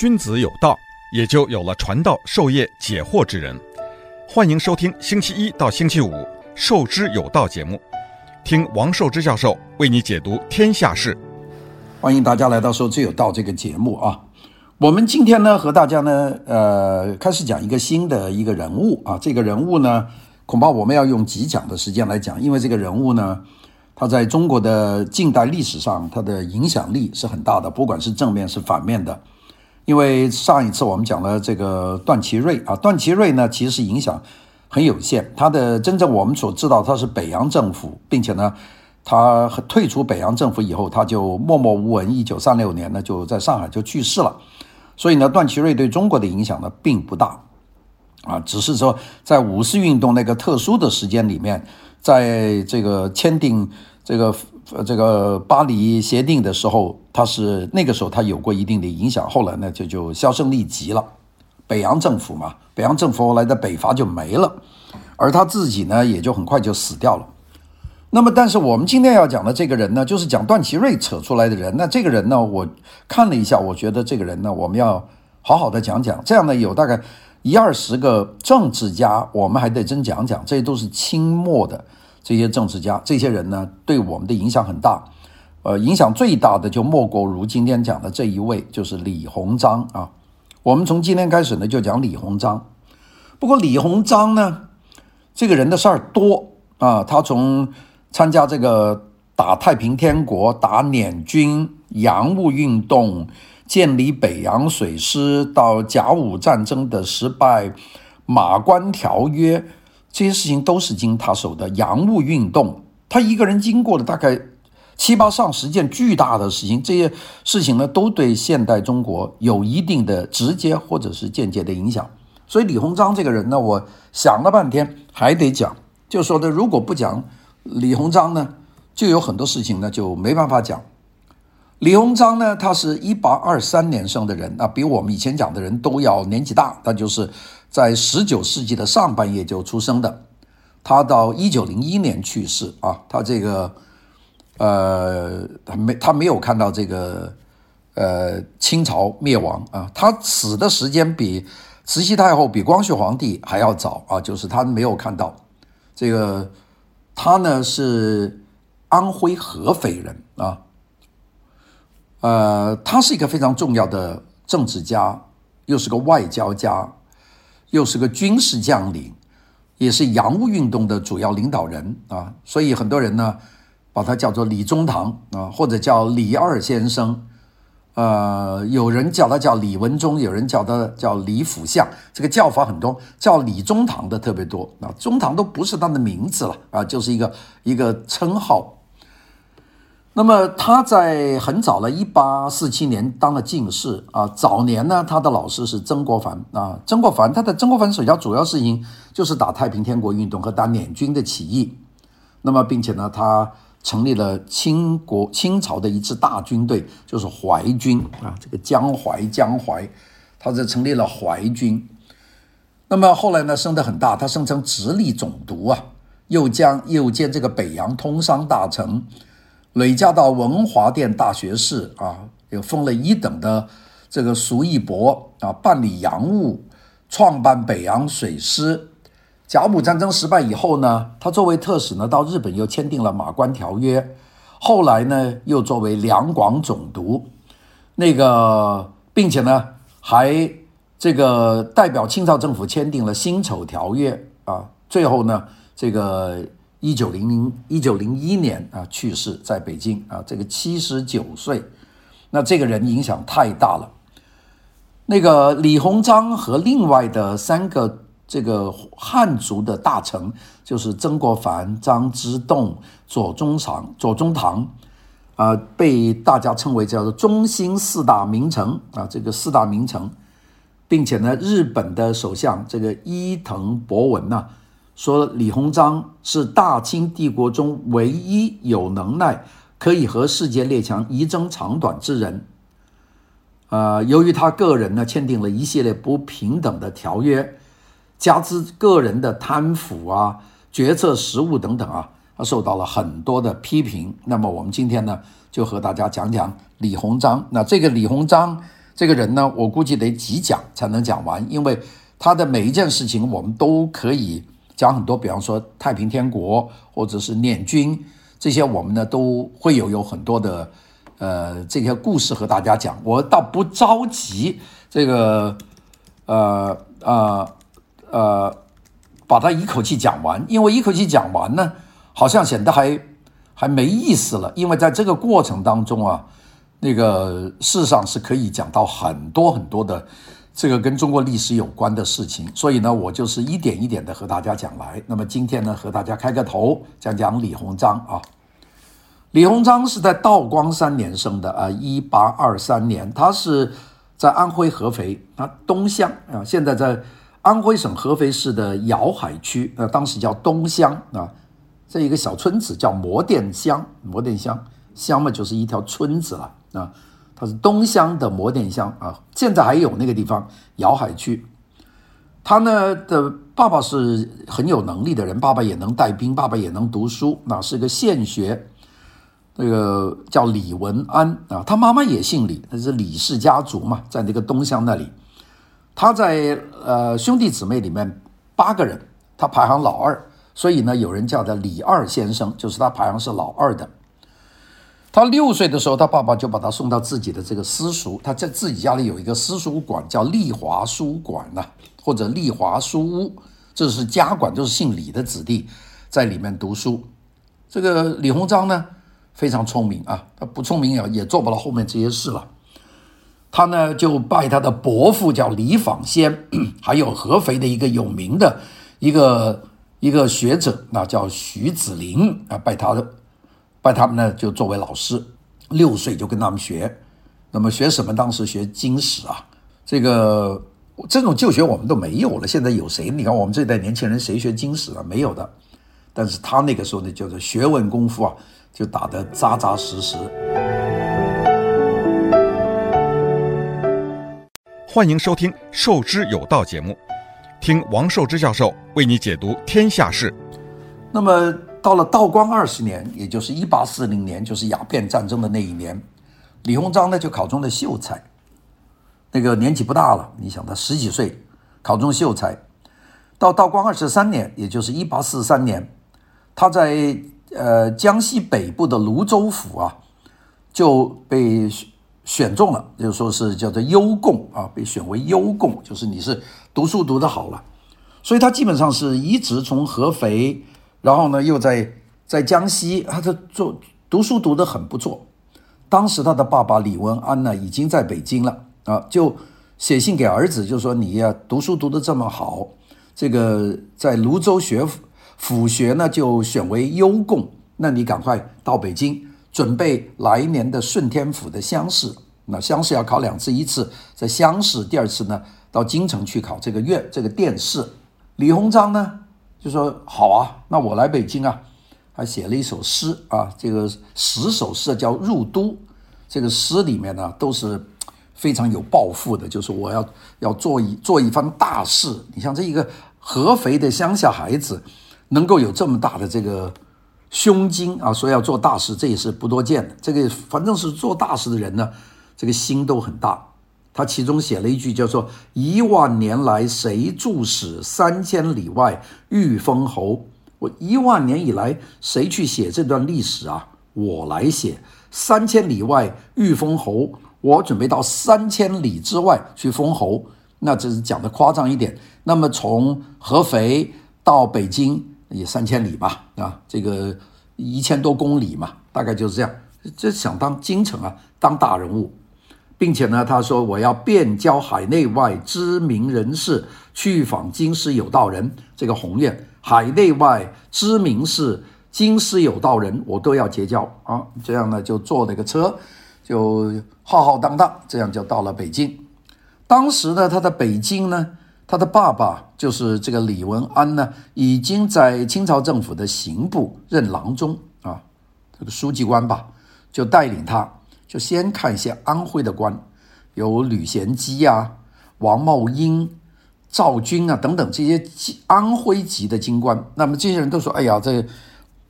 君子有道，也就有了传道授业解惑之人。欢迎收听星期一到星期五《授之有道》节目，听王寿之教授为你解读天下事。欢迎大家来到《授之有道》这个节目啊！我们今天呢，和大家呢，呃，开始讲一个新的一个人物啊。这个人物呢，恐怕我们要用几讲的时间来讲，因为这个人物呢，他在中国的近代历史上，他的影响力是很大的，不管是正面是反面的。因为上一次我们讲了这个段祺瑞啊，段祺瑞呢，其实影响很有限。他的真正我们所知道，他是北洋政府，并且呢，他退出北洋政府以后，他就默默无闻。一九三六年呢，就在上海就去世了。所以呢，段祺瑞对中国的影响呢并不大啊，只是说在五四运动那个特殊的时间里面，在这个签订这个。呃，这个巴黎协定的时候，他是那个时候他有过一定的影响，后来呢就就销声匿迹了。北洋政府嘛，北洋政府后来在北伐就没了，而他自己呢也就很快就死掉了。那么，但是我们今天要讲的这个人呢，就是讲段祺瑞扯出来的人。那这个人呢，我看了一下，我觉得这个人呢，我们要好好的讲讲。这样呢，有大概一二十个政治家，我们还得真讲讲，这些都是清末的。这些政治家，这些人呢，对我们的影响很大，呃，影响最大的就莫过于今天讲的这一位，就是李鸿章啊。我们从今天开始呢，就讲李鸿章。不过李鸿章呢，这个人的事儿多啊，他从参加这个打太平天国、打捻军、洋务运动、建立北洋水师，到甲午战争的失败、马关条约。这些事情都是经他手的。洋务运动，他一个人经过了大概七八上十件巨大的事情，这些事情呢，都对现代中国有一定的直接或者是间接的影响。所以李鸿章这个人呢，我想了半天还得讲，就说的如果不讲李鸿章呢，就有很多事情呢就没办法讲。李鸿章呢，他是一八二三年生的人，那比我们以前讲的人都要年纪大，他就是。在十九世纪的上半叶就出生的，他到一九零一年去世啊。他这个，呃，他没他没有看到这个，呃，清朝灭亡啊。他死的时间比慈禧太后、比光绪皇帝还要早啊。就是他没有看到这个，他呢是安徽合肥人啊。呃，他是一个非常重要的政治家，又是个外交家。又是个军事将领，也是洋务运动的主要领导人啊，所以很多人呢把他叫做李中堂啊，或者叫李二先生，呃，有人叫他叫李文忠，有人叫他叫李辅相，这个叫法很多，叫李中堂的特别多啊，中堂都不是他的名字了啊，就是一个一个称号。那么他在很早了，一八四七年当了进士啊。早年呢，他的老师是曾国藩啊。曾国藩他的曾国藩手下主要事情就是打太平天国运动和打捻军的起义。那么，并且呢，他成立了清国清朝的一支大军队，就是淮军啊。这个江淮江淮，他是成立了淮军。那么后来呢，升得很大，他升成直隶总督啊，又将又兼这个北洋通商大臣。累加到文华殿大学士啊，又封了一等的这个属义伯啊，办理洋务，创办北洋水师。甲午战争失败以后呢，他作为特使呢，到日本又签订了马关条约。后来呢，又作为两广总督，那个，并且呢，还这个代表清朝政府签订了辛丑条约啊。最后呢，这个。一九零零一九零一年啊，去世在北京啊，这个七十九岁，那这个人影响太大了。那个李鸿章和另外的三个这个汉族的大臣，就是曾国藩、张之洞、左宗棠、左宗棠，啊，被大家称为叫做中兴四大名臣啊，这个四大名臣，并且呢，日本的首相这个伊藤博文呢。说李鸿章是大清帝国中唯一有能耐可以和世界列强一争长短之人。呃，由于他个人呢签订了一系列不平等的条约，加之个人的贪腐啊、决策失误等等啊，他受到了很多的批评。那么我们今天呢就和大家讲讲李鸿章。那这个李鸿章这个人呢，我估计得几讲才能讲完，因为他的每一件事情我们都可以讲很多。比方说太平天国，或者是捻军这些，我们呢都会有有很多的呃这些故事和大家讲。我倒不着急这个呃呃呃把它一口气讲完，因为一口气讲完呢，好像显得还还没意思了。因为在这个过程当中啊。那个事实上是可以讲到很多很多的这个跟中国历史有关的事情，所以呢，我就是一点一点的和大家讲来。那么今天呢，和大家开个头，讲讲李鸿章啊。李鸿章是在道光三年生的啊，一八二三年，他是在安徽合肥啊东乡啊，现在在安徽省合肥市的瑶海区，啊，当时叫东乡啊，这一个小村子叫磨店乡，磨店乡乡嘛就是一条村子了。啊，他是东乡的磨店乡啊，现在还有那个地方瑶海区。他呢的爸爸是很有能力的人，爸爸也能带兵，爸爸也能读书，那是个县学。那个叫李文安啊，他妈妈也姓李，他是李氏家族嘛，在那个东乡那里。他在呃兄弟姊妹里面八个人，他排行老二，所以呢有人叫他李二先生，就是他排行是老二的。他六岁的时候，他爸爸就把他送到自己的这个私塾。他在自己家里有一个私塾馆，叫丽华书馆呐，或者丽华书屋，这是家馆，就是姓李的子弟在里面读书。这个李鸿章呢，非常聪明啊，他不聪明也也做不了后面这些事了。他呢就拜他的伯父叫李仿先，还有合肥的一个有名的一个一个学者，那叫徐子林啊，拜他的。拜他们呢，就作为老师，六岁就跟他们学，那么学什么？当时学经史啊，这个这种旧学我们都没有了。现在有谁？你看我们这代年轻人谁学经史啊？没有的。但是他那个时候呢，叫做学问功夫啊，就打得扎扎实实。欢迎收听《授之有道》节目，听王寿之教授为你解读天下事。那么。到了道光二十年，也就是一八四零年，就是鸦片战争的那一年，李鸿章呢就考中了秀才。那个年纪不大了，你想他十几岁考中秀才。到道光二十三年，也就是一八四三年，他在呃江西北部的芦洲府啊就被选中了，就说是叫做优贡啊，被选为优贡，就是你是读书读得好了，所以他基本上是一直从合肥。然后呢，又在在江西，他的做读书读得很不错。当时他的爸爸李文安呢，已经在北京了啊，就写信给儿子，就说你呀，读书读得这么好，这个在泸州学府府学呢，就选为优贡，那你赶快到北京，准备来年的顺天府的乡试。那乡试要考两次，一次在乡试，第二次呢到京城去考这个院这个殿试。李鸿章呢？就说好啊，那我来北京啊，还写了一首诗啊，这个十首诗叫《入都》，这个诗里面呢都是非常有抱负的，就是我要要做一做一番大事。你像这一个合肥的乡下孩子，能够有这么大的这个胸襟啊，说要做大事，这也是不多见的。这个反正是做大事的人呢，这个心都很大。他其中写了一句，叫做“一万年来谁着史？三千里外欲封侯。”我一万年以来谁去写这段历史啊？我来写。三千里外欲封侯，我准备到三千里之外去封侯。那这是讲的夸张一点。那么从合肥到北京也三千里吧？啊，这个一千多公里嘛，大概就是这样。这想当京城啊，当大人物。并且呢，他说我要遍交海内外知名人士，去访京师有道人。这个宏愿，海内外知名士、京师有道人，我都要结交啊。这样呢，就坐那个车，就浩浩荡荡，这样就到了北京。当时呢，他的北京呢，他的爸爸就是这个李文安呢，已经在清朝政府的刑部任郎中啊，这个书记官吧，就带领他。就先看一些安徽的官，有吕贤基啊、王茂英、赵军啊等等这些安徽籍的京官。那么这些人都说：“哎呀，这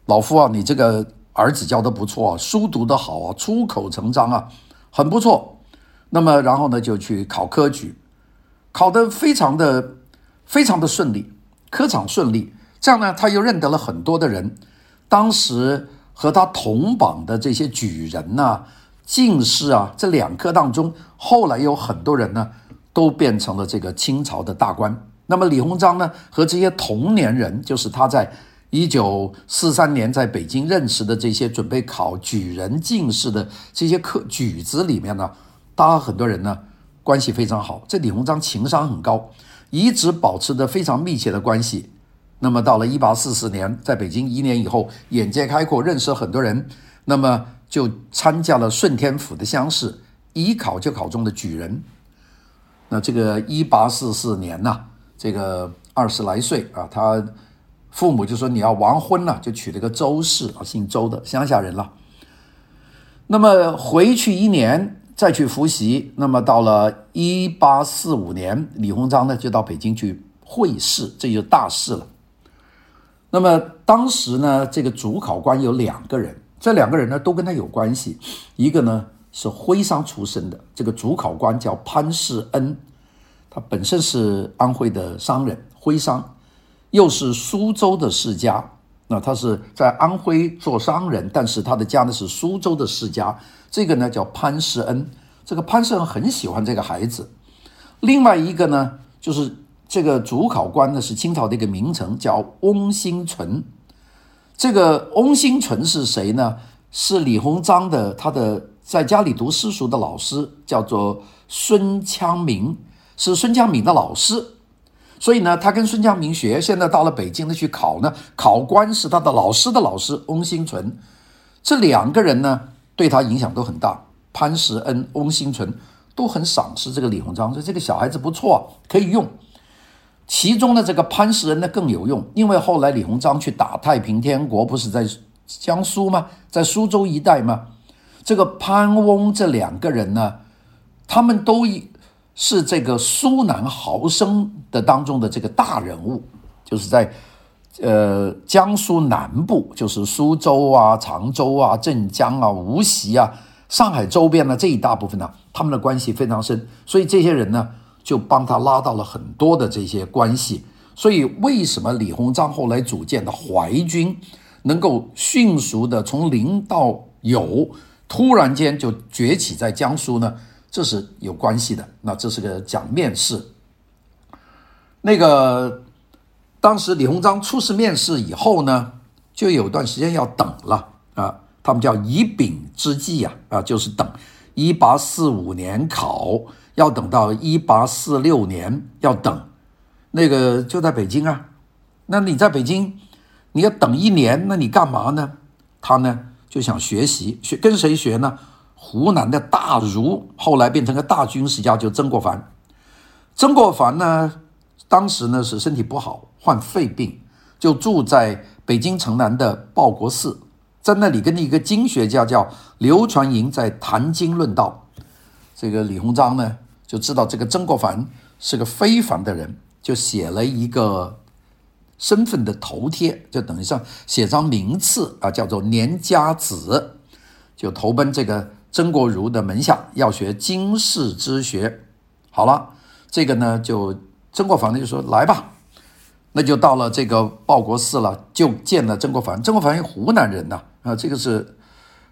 老夫啊，你这个儿子教得不错啊，书读得好啊，出口成章啊，很不错。”那么然后呢就去考科举，考得非常的非常的顺利，科场顺利。这样呢，他又认得了很多的人，当时和他同榜的这些举人呐、进士啊，这两科当中，后来有很多人呢，都变成了这个清朝的大官。那么李鸿章呢，和这些同年人，就是他在一九四三年在北京认识的这些准备考举人进士的这些科举子里面呢，大家很多人呢关系非常好。这李鸿章情商很高，一直保持着非常密切的关系。那么到了一八四四年，在北京一年以后，眼界开阔，认识很多人，那么就参加了顺天府的乡试，一考就考中的举人。那这个一八四四年呐，这个二十来岁啊，他父母就说你要完婚了，就娶了个周氏啊，姓周的乡下人了。那么回去一年再去复习，那么到了一八四五年，李鸿章呢就到北京去会试，这就大事了。那么当时呢，这个主考官有两个人，这两个人呢都跟他有关系。一个呢是徽商出身的，这个主考官叫潘世恩，他本身是安徽的商人，徽商，又是苏州的世家。那他是在安徽做商人，但是他的家呢是苏州的世家。这个呢叫潘世恩，这个潘世恩很喜欢这个孩子。另外一个呢就是。这个主考官呢是清朝的一个名臣，叫翁新存。这个翁新存是谁呢？是李鸿章的他的在家里读私塾的老师，叫做孙羌明，是孙羌明的老师。所以呢，他跟孙羌明学。现在到了北京呢去考呢，考官是他的老师的老师翁新存。这两个人呢对他影响都很大。潘石恩、翁新存都很赏识这个李鸿章，说这个小孩子不错，可以用。其中的这个潘世恩呢更有用，因为后来李鸿章去打太平天国，不是在江苏吗？在苏州一带吗？这个潘翁这两个人呢，他们都是这个苏南豪绅的当中的这个大人物，就是在呃江苏南部，就是苏州啊、常州啊、镇江啊、无锡啊、上海周边呢这一大部分呢，他们的关系非常深，所以这些人呢。就帮他拉到了很多的这些关系，所以为什么李鸿章后来组建的淮军能够迅速的从零到有，突然间就崛起在江苏呢？这是有关系的。那这是个讲面试。那个当时李鸿章出示面试以后呢，就有段时间要等了啊，他们叫以丙之计呀，啊，就是等一八四五年考。要等到一八四六年，要等，那个就在北京啊。那你在北京，你要等一年，那你干嘛呢？他呢就想学习，学跟谁学呢？湖南的大儒，后来变成个大军事家，就曾国藩。曾国藩呢，当时呢是身体不好，患肺病，就住在北京城南的报国寺，在那里跟一个经学家叫刘传营在谈经论道。这个李鸿章呢，就知道这个曾国藩是个非凡的人，就写了一个身份的头贴，就等于上写张名次啊，叫做年家子，就投奔这个曾国儒的门下，要学经世之学。好了，这个呢，就曾国藩呢就说来吧，那就到了这个报国寺了，就见了曾国藩。曾国藩是湖南人呐，啊，这个是，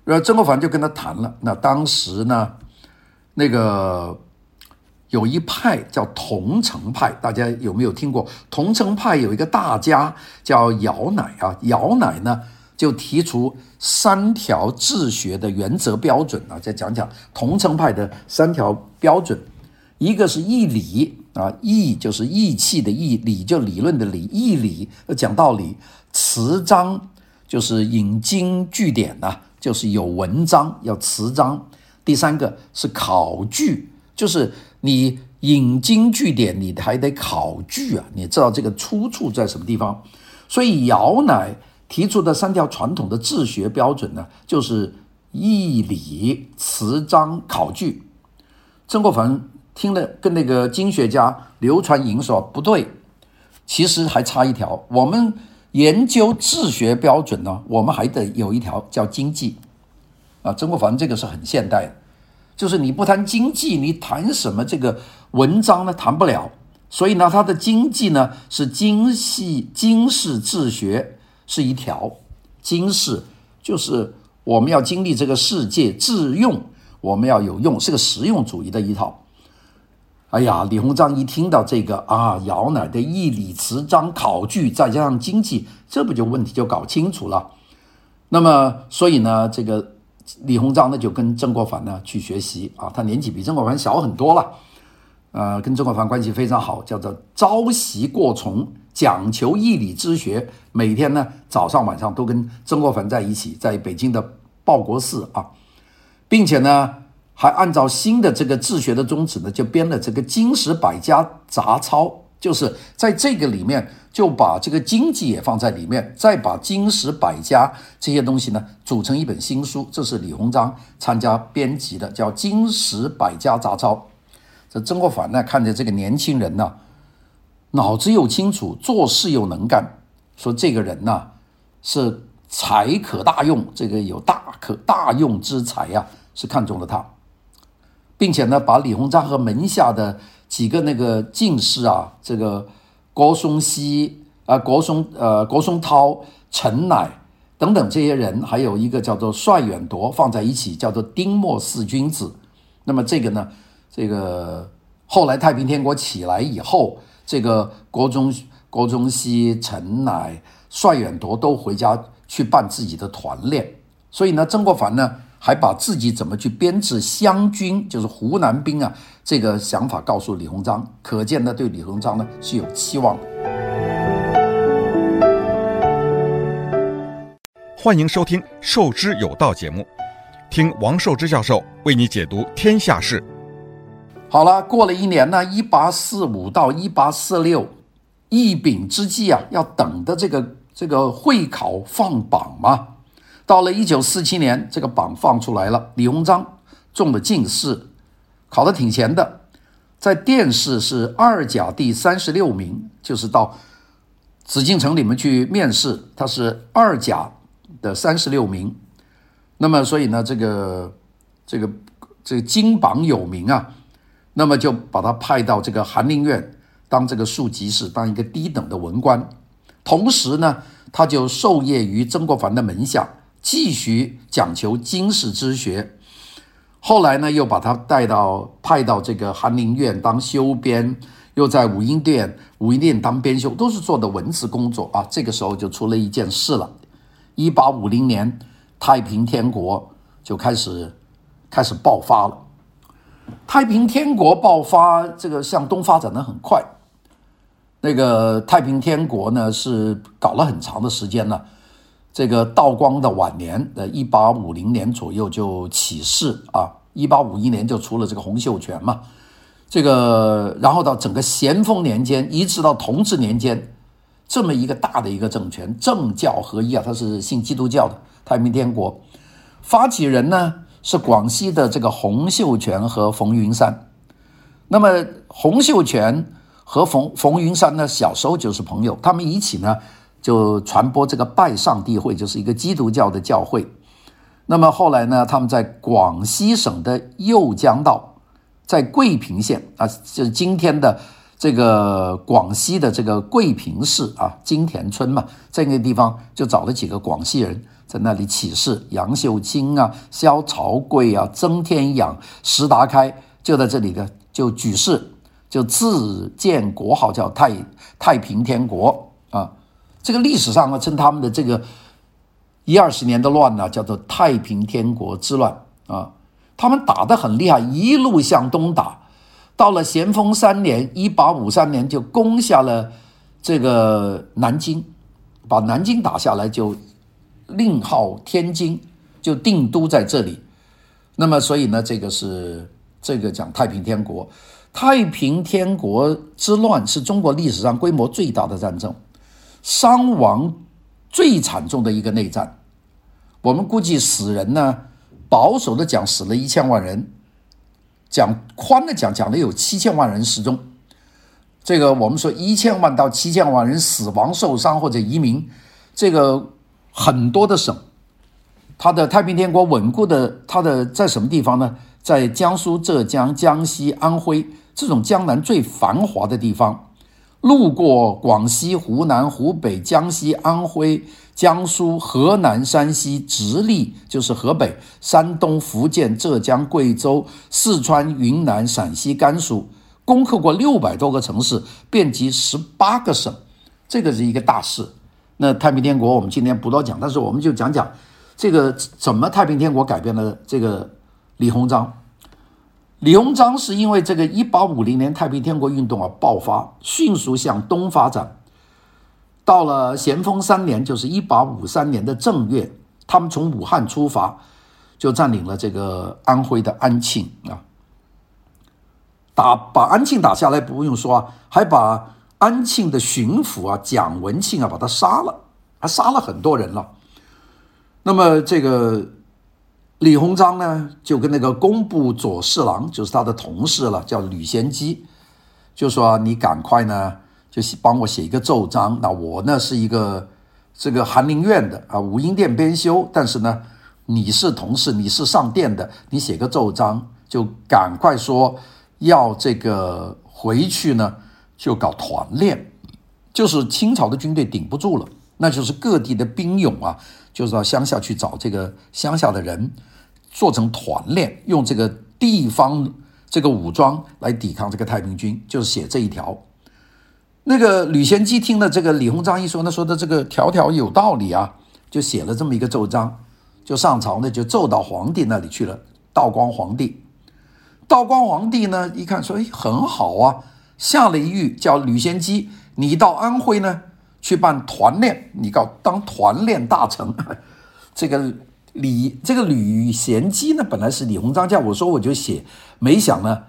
呃，曾国藩就跟他谈了。那当时呢，那个有一派叫桐城派，大家有没有听过？桐城派有一个大家叫姚鼐啊，姚鼐呢就提出三条治学的原则标准啊，再讲讲桐城派的三条标准。一个是义理啊，义就是义气的义，理就理论的理，义理讲道理。词章就是引经据典呐、就是有文章要词章。第三个是考据，就是你引经据典，你还得考据啊，你知道这个出处在什么地方。所以姚鼐提出的三条传统的治学标准呢，就是义理、词章、考据。曾国藩听了，跟那个经学家刘传营说不对，其实还差一条。我们研究治学标准呢，我们还得有一条叫经济。啊，曾国藩这个是很现代的，就是你不谈经济，你谈什么这个文章呢？谈不了。所以呢，他的经济呢是经系经世治学是一条，经世就是我们要经历这个世界，致用我们要有用，是个实用主义的一套。哎呀，李鸿章一听到这个啊，姚鼐的义理词章考据，再加上经济，这不就问题就搞清楚了。那么，所以呢，这个李鸿章呢就跟曾国藩呢去学习啊，他年纪比曾国藩小很多了，呃，跟曾国藩关系非常好，叫做朝夕过从，讲求义理之学，每天呢早上晚上都跟曾国藩在一起，在北京的报国寺啊，并且呢。还按照新的这个治学的宗旨呢，就编了这个《经史百家杂抄》，就是在这个里面就把这个经济也放在里面，再把经史百家这些东西呢组成一本新书。这是李鸿章参加编辑的，叫《经史百家杂抄》。这曾国藩呢，看着这个年轻人呢，脑子又清楚，做事又能干，说这个人呢是才可大用，这个有大可大用之才呀，是看中了他。并且呢，把李鸿章和门下的几个那个进士啊，这个郭嵩羲啊、郭松呃、郭松涛、陈乃等等这些人，还有一个叫做帅远夺放在一起，叫做丁默四君子。那么这个呢，这个后来太平天国起来以后，这个郭嵩、郭嵩羲、陈乃、帅远夺都回家去办自己的团练。所以呢，曾国藩呢。还把自己怎么去编制湘军，就是湖南兵啊，这个想法告诉李鸿章，可见呢，对李鸿章呢是有期望的。欢迎收听《授之有道》节目，听王寿之教授为你解读天下事。好了，过了一年呢，一八四五到一八四六，一丙之际啊，要等的这个这个会考放榜嘛。到了一九四七年，这个榜放出来了，李鸿章中了进士，考得挺前的，在殿试是二甲第三十六名，就是到紫禁城里面去面试，他是二甲的三十六名。那么，所以呢，这个这个这个金榜有名啊，那么就把他派到这个翰林院当这个庶吉士，当一个低等的文官，同时呢，他就授业于曾国藩的门下。继续讲求经世之学，后来呢，又把他带到派到这个翰林院当修编，又在武英殿武英殿当编修，都是做的文字工作啊。这个时候就出了一件事了，一八五零年太平天国就开始开始爆发了。太平天国爆发，这个向东发展的很快。那个太平天国呢，是搞了很长的时间了。这个道光的晚年，呃，一八五零年左右就起事啊，一八五一年就出了这个洪秀全嘛，这个然后到整个咸丰年间，一直到同治年间，这么一个大的一个政权，政教合一啊，他是信基督教的太平天国，发起人呢是广西的这个洪秀全和冯云山，那么洪秀全和冯冯云山呢，小时候就是朋友，他们一起呢。就传播这个拜上帝会，就是一个基督教的教会。那么后来呢，他们在广西省的右江道，在桂平县啊，就是今天的这个广西的这个桂平市啊，金田村嘛，在那个地方就找了几个广西人在那里起事，杨秀清啊、萧朝贵啊、曾天养、石达开就在这里呢，就举事，就自建国号叫太太平天国啊。这个历史上呢，称他们的这个一二十年的乱呢，叫做太平天国之乱啊。他们打得很厉害，一路向东打，到了咸丰三年（一八五三年）就攻下了这个南京，把南京打下来，就另号天津，就定都在这里。那么，所以呢，这个是这个讲太平天国。太平天国之乱是中国历史上规模最大的战争。伤亡最惨重的一个内战，我们估计死人呢，保守的讲死了一千万人，讲宽的讲讲了有七千万人失踪。这个我们说一千万到七千万人死亡、受伤或者移民，这个很多的省，它的太平天国稳固的，它的在什么地方呢？在江苏、浙江、江西、安徽这种江南最繁华的地方。路过广西、湖南、湖北、江西、安徽、江苏、河南、山西，直隶就是河北、山东、福建、浙江、贵州、四川、云南、陕西、甘肃，攻克过六百多个城市，遍及十八个省，这个是一个大事。那太平天国我们今天不多讲，但是我们就讲讲这个怎么太平天国改变了这个李鸿章。李鸿章是因为这个一八五零年太平天国运动而爆发，迅速向东发展。到了咸丰三年，就是一八五三年的正月，他们从武汉出发，就占领了这个安徽的安庆啊。打把安庆打下来，不用说啊，还把安庆的巡抚啊蒋文庆啊把他杀了，还杀了很多人了。那么这个。李鸿章呢，就跟那个工部左侍郎，就是他的同事了，叫吕贤基，就说你赶快呢，就帮我写一个奏章。那我呢是一个这个翰林院的啊，武英殿编修，但是呢，你是同事，你是上殿的，你写个奏章，就赶快说要这个回去呢，就搞团练，就是清朝的军队顶不住了，那就是各地的兵勇啊。就是到乡下去找这个乡下的人，做成团练，用这个地方这个武装来抵抗这个太平军，就是写这一条。那个吕贤基听了这个李鸿章一说，他说的这个条条有道理啊，就写了这么一个奏章，就上朝呢，就奏到皇帝那里去了。道光皇帝，道光皇帝呢一看说，哎，很好啊，下了一谕叫吕贤基，你到安徽呢。去办团练，你告当团练大臣。这个李这个吕贤基呢，本来是李鸿章叫我说我就写，没想呢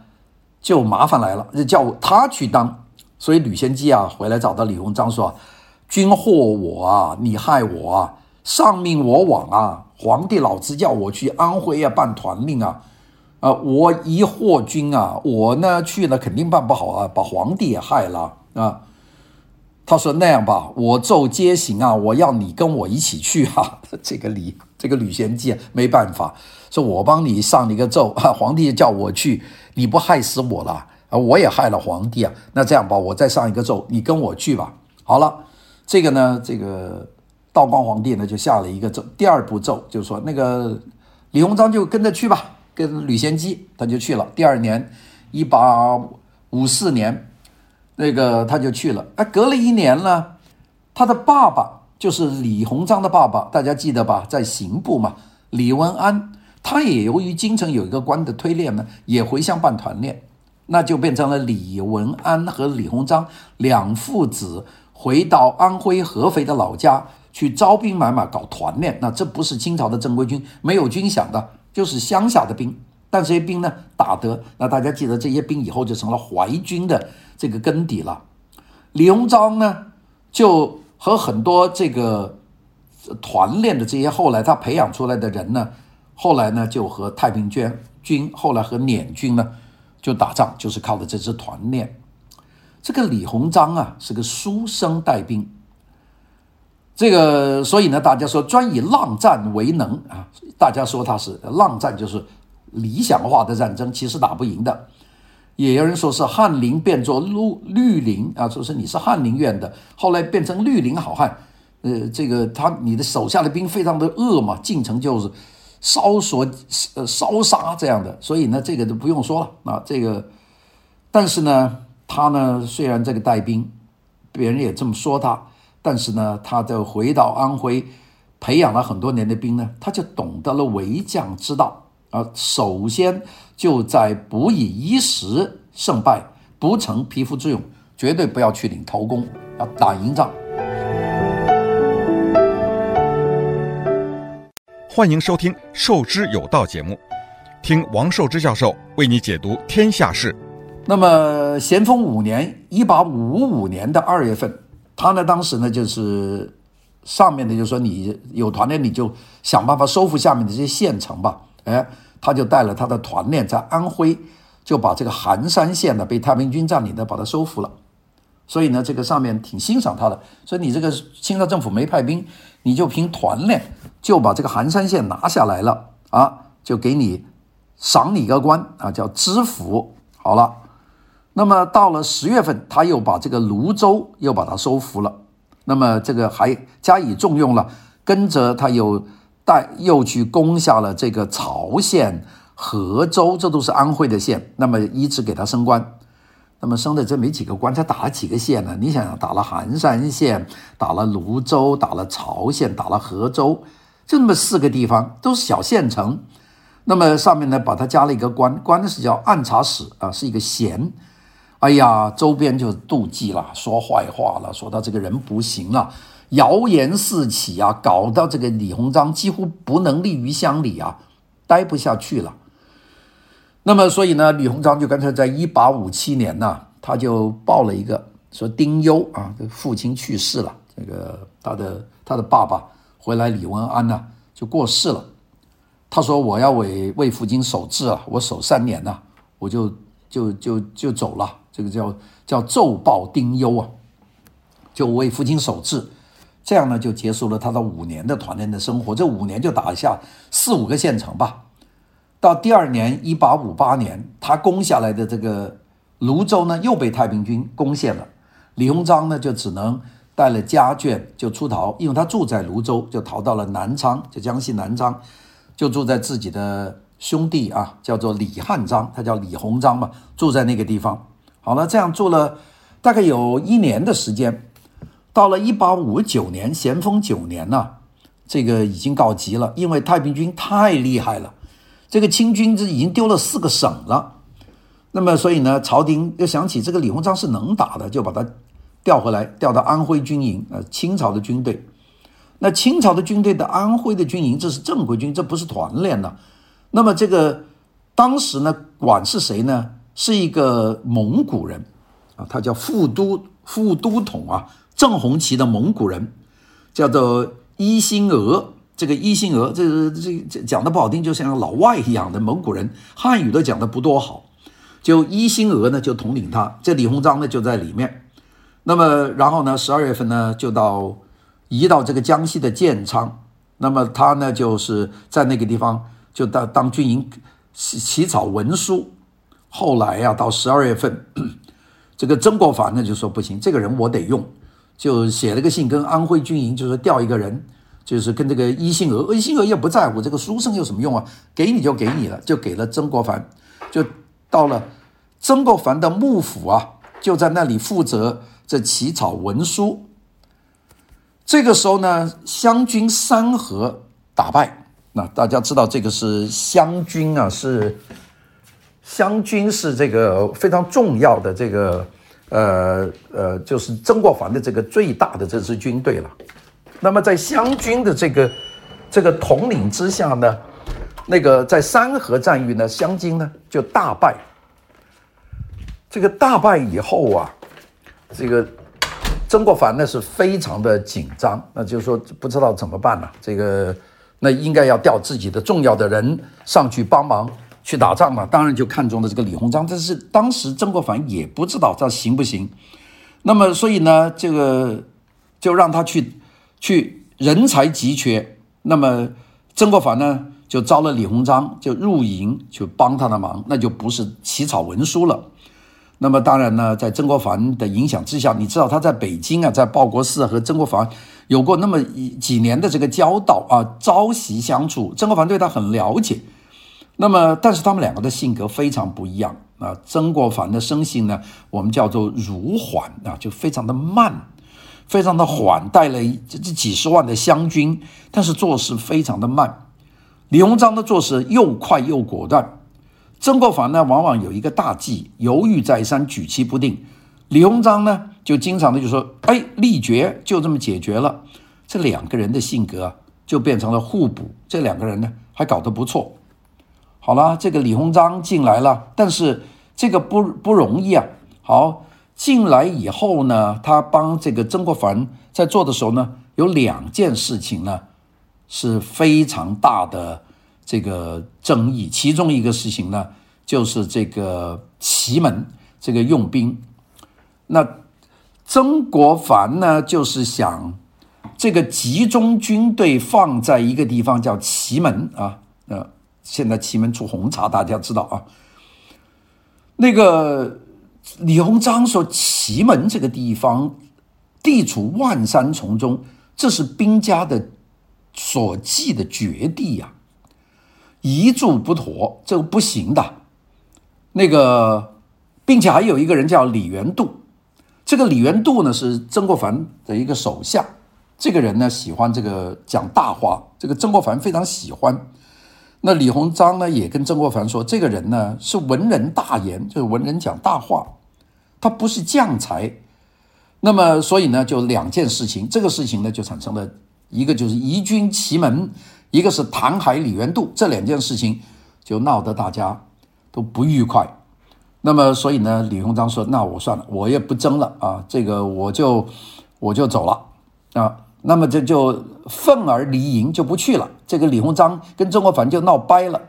就麻烦来了，就叫他去当。所以吕贤基啊回来找到李鸿章说：“君祸我啊，你害我啊，上命我往啊，皇帝老子叫我去安徽啊办团令啊，啊我疑惑君啊，我呢去了肯定办不好啊，把皇帝也害了啊。”他说：“那样吧，我奏皆行啊，我要你跟我一起去啊。”这个李这个吕贤基，没办法，说我帮你上了一个奏啊，皇帝叫我去，你不害死我了啊？我也害了皇帝啊。那这样吧，我再上一个奏，你跟我去吧。好了，这个呢，这个道光皇帝呢就下了一个奏，第二步奏就是说那个李鸿章就跟着去吧，跟吕贤基他就去了。第二年，一八五四年。那个他就去了，哎，隔了一年呢，他的爸爸就是李鸿章的爸爸，大家记得吧？在刑部嘛，李文安，他也由于京城有一个官的推练呢，也回乡办团练，那就变成了李文安和李鸿章两父子回到安徽合肥的老家去招兵买马搞团练。那这不是清朝的正规军，没有军饷的，就是乡下的兵。但这些兵呢打得，那大家记得这些兵以后就成了淮军的这个根底了。李鸿章呢就和很多这个团练的这些后来他培养出来的人呢，后来呢就和太平军军，后来和捻军呢就打仗，就是靠的这支团练。这个李鸿章啊是个书生带兵，这个所以呢大家说专以浪战为能啊，大家说他是浪战就是。理想化的战争其实打不赢的，也有人说是翰林变作绿绿林啊，说是你是翰林院的，后来变成绿林好汉，呃，这个他你的手下的兵非常的恶嘛，进城就是烧索呃烧杀这样的，所以呢这个就不用说了啊，这个，但是呢他呢虽然这个带兵，别人也这么说他，但是呢他就回到安徽，培养了很多年的兵呢，他就懂得了为将之道。啊，首先就在不以一时胜败，不成匹夫之勇，绝对不要去领头功，要打赢仗。欢迎收听《授之有道》节目，听王寿之教授为你解读天下事。那么，咸丰五年，一八五五年的二月份，他呢，当时呢，就是上面的就说你有团练，你就想办法收复下面的这些县城吧。哎，他就带了他的团练在安徽，就把这个含山县呢被太平军占领的，把它收复了。所以呢，这个上面挺欣赏他的。所以你这个清朝政府没派兵，你就凭团练就把这个含山县拿下来了啊，就给你赏你个官啊，叫知府。好了，那么到了十月份，他又把这个泸州又把它收服了。那么这个还加以重用了，跟着他又带又去攻下了这个曹县、和州，这都是安徽的县。那么一直给他升官。那么升的这没几个官，他打了几个县呢？你想想，打了含山县，打了泸州，打了曹县，打了和州，就那么四个地方，都是小县城。那么上面呢，把他加了一个官，官是叫按察使啊，是一个衔。哎呀，周边就妒忌了，说坏话了，说他这个人不行了，谣言四起啊，搞到这个李鸿章几乎不能立于乡里啊，待不下去了。那么所以呢，李鸿章就干脆在一八五七年呢，他就报了一个说丁忧啊，父亲去世了，这个他的他的爸爸回来李文安呢就过世了。他说：“我要为为父亲守制啊，我守三年呐，我就就就就走了。这个叫叫奏报丁忧啊，就为父亲守制，这样呢就结束了他的五年的团练的生活。这五年就打下四五个县城吧。到第二年一八五八年，他攻下来的这个泸州呢，又被太平军攻陷了。李鸿章呢就只能带了家眷就出逃，因为他住在泸州，就逃到了南昌，就江西南昌。”就住在自己的兄弟啊，叫做李汉章，他叫李鸿章嘛，住在那个地方。好了，这样住了大概有一年的时间。到了一八五九年，咸丰九年呢、这个已经告急了，因为太平军太厉害了，这个清军这已经丢了四个省了。那么，所以呢，朝廷又想起这个李鸿章是能打的，就把他调回来，调到安徽军营，呃，清朝的军队。那清朝的军队的安徽的军营，这是正规军，这不是团练的。那么这个当时呢，管是谁呢？是一个蒙古人啊，他叫副都副都统啊，正红旗的蒙古人，叫做伊辛额。这个伊辛额，这这这讲的不好听，就像老外一样的蒙古人，汉语都讲的不多好。就伊辛额呢，就统领他，这李鸿章呢就在里面。那么然后呢，十二月份呢就到。移到这个江西的建昌，那么他呢就是在那个地方就当当军营起草文书。后来呀、到十二月份，这个曾国藩呢就说不行，这个人我得用，就写了个信跟安徽军营，就是调一个人，就是跟这个伊辛额，伊辛额也不在乎这个书生有什么用啊，给你就给你了，就给了曾国藩，就到了曾国藩的幕府啊，就在那里负责这起草文书。这个时候呢，湘军三河打败。那大家知道，这个是湘军啊，是湘军是这个非常重要的这个呃呃，就是曾国藩的这个最大的这支军队了。那么在湘军的这个这个统领之下呢，那个在三河战役呢，湘军呢就大败。这个大败以后啊，这个。曾国藩呢是非常的紧张，那就是说不知道怎么办了。这个那应该要调自己的重要的人上去帮忙去打仗嘛。当然就看中了这个李鸿章，但是当时曾国藩也不知道这行不行。那么所以呢，这个就让他去去人才急缺。那么曾国藩呢就招了李鸿章就入营去帮他的忙，那就不是起草文书了。那么当然呢，在曾国藩的影响之下，你知道他在北京啊，在报国寺和曾国藩有过那么几年的这个交道啊，朝夕相处，曾国藩对他很了解。那么，但是他们两个的性格非常不一样啊。曾国藩的生性呢，我们叫做如缓啊，就非常的慢，非常的缓，带了这这几十万的湘军，但是做事非常的慢。李鸿章的做事又快又果断。曾国藩呢，往往有一个大计，犹豫再三，举棋不定。李鸿章呢，就经常的就说：“哎，立决，就这么解决了。”这两个人的性格就变成了互补。这两个人呢，还搞得不错。好了，这个李鸿章进来了，但是这个不不容易啊。好，进来以后呢，他帮这个曾国藩在做的时候呢，有两件事情呢，是非常大的。这个争议，其中一个事情呢，就是这个祁门这个用兵。那曾国藩呢，就是想这个集中军队放在一个地方叫祁门啊，呃，现在祁门出红茶，大家知道啊。那个李鸿章说，祁门这个地方地处万山丛中，这是兵家的所忌的绝地呀、啊，一住不妥，这个不行的。那个，并且还有一个人叫李元度，这个李元度呢是曾国藩的一个手下。这个人呢喜欢这个讲大话，这个曾国藩非常喜欢。那李鸿章呢也跟曾国藩说，这个人呢是文人大言，就是文人讲大话，他不是将才。那么所以呢就两件事情，这个事情呢就产生了一个就是移军祁门，一个是唐海李元度，这两件事情就闹得大家都不愉快。那么所以呢李鸿章说，那我算了，我也不争了啊，这个我就我就走了啊。那么这就愤而离营，就不去了。这个李鸿章跟曾国藩就闹掰了。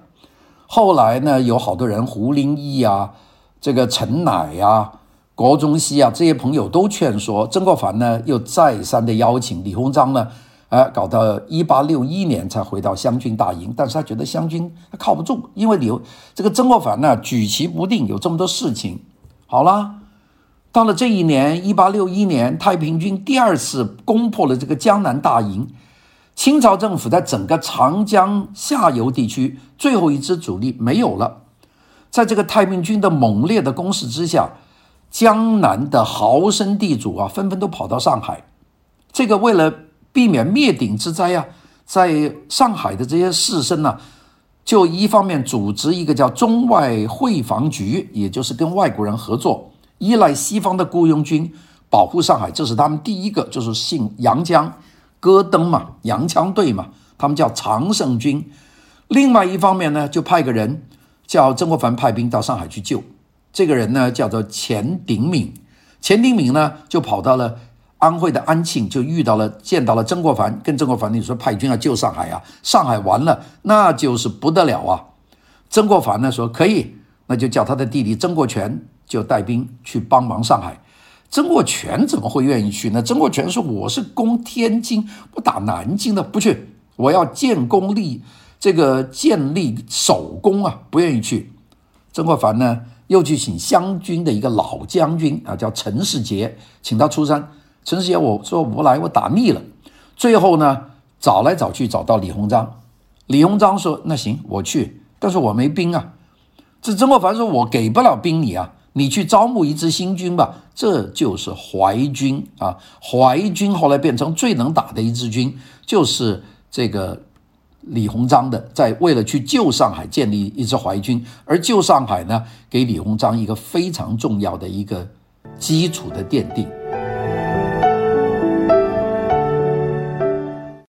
后来呢，有好多人，胡林翼啊，这个陈乃啊，郭中西啊，这些朋友都劝说曾国藩呢，又再三的邀请李鸿章呢，呃，搞到一八六一年才回到湘军大营。但是他觉得湘军他靠不住，因为李这个曾国藩呢，举棋不定，有这么多事情。好了。到了这一年，一八六一年，太平军第二次攻破了这个江南大营。清朝政府在整个长江下游地区最后一支主力没有了。在这个太平军的猛烈的攻势之下，江南的豪绅地主啊，纷纷都跑到上海。这个为了避免灭顶之灾啊，在上海的这些士绅呢，就一方面组织一个叫中外会防局，也就是跟外国人合作。依赖西方的雇佣军保护上海，这是他们第一个，就是姓杨江，戈登嘛，洋枪队嘛，他们叫常胜军。另外一方面呢，就派个人叫曾国藩派兵到上海去救。这个人呢叫做钱鼎敏，钱鼎敏呢就跑到了安徽的安庆，就遇到了见到了曾国藩，跟曾国藩你说派军要救上海啊，上海完了那就是不得了啊。曾国藩呢说可以，那就叫他的弟弟曾国荃。就带兵去帮忙上海，曾国荃怎么会愿意去呢？曾国荃说：“我是攻天津，不打南京的，不去。我要建功立这个建立首功啊，不愿意去。”曾国藩呢，又去请湘军的一个老将军啊，叫陈士杰，请他出山。陈士杰我说我不来，我打腻了。最后呢，找来找去找到李鸿章，李鸿章说：“那行，我去，但是我没兵啊。”这曾国藩说：“我给不了兵你啊。”你去招募一支新军吧，这就是淮军啊。淮军后来变成最能打的一支军，就是这个李鸿章的，在为了去救上海，建立一支淮军，而救上海呢，给李鸿章一个非常重要的一个基础的奠定。